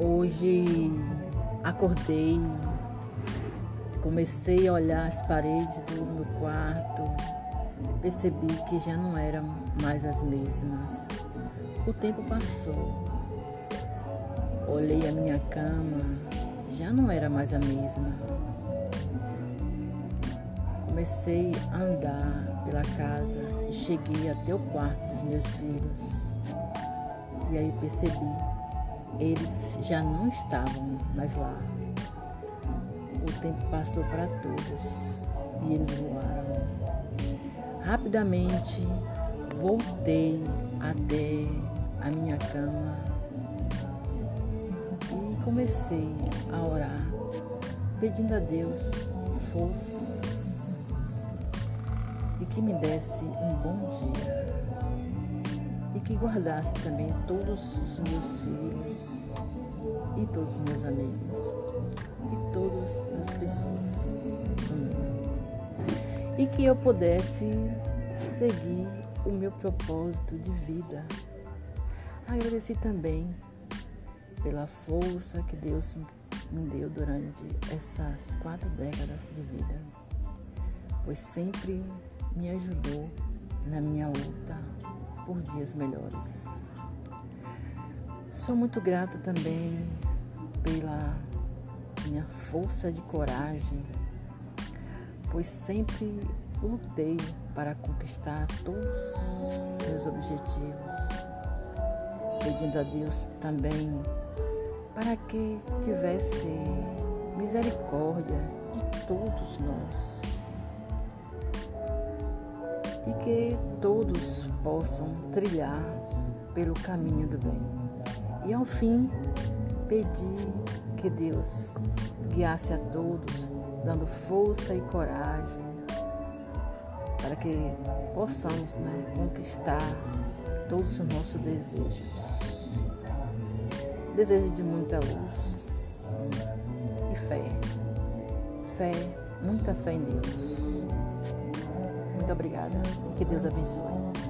Hoje acordei, comecei a olhar as paredes do meu quarto, percebi que já não eram mais as mesmas. O tempo passou. Olhei a minha cama, já não era mais a mesma. Comecei a andar pela casa e cheguei até o quarto dos meus filhos. E aí percebi eles já não estavam mais lá. O tempo passou para todos e eles voaram. Rapidamente voltei até a minha cama e comecei a orar, pedindo a Deus forças e que me desse um bom dia que guardasse também todos os meus filhos e todos os meus amigos e todas as pessoas do mundo. E que eu pudesse seguir o meu propósito de vida. Agradeci também pela força que Deus me deu durante essas quatro décadas de vida, pois sempre me ajudou na minha luta por dias melhores. Sou muito grata também pela minha força de coragem, pois sempre lutei para conquistar todos os meus objetivos, pedindo a Deus também para que tivesse misericórdia de todos nós e que todos possam trilhar pelo caminho do bem. E ao fim, pedir que Deus guiasse a todos, dando força e coragem para que possamos né, conquistar todos os nossos desejos. Desejo de muita luz e fé. Fé, muita fé em Deus. Muito obrigada. Que Deus abençoe.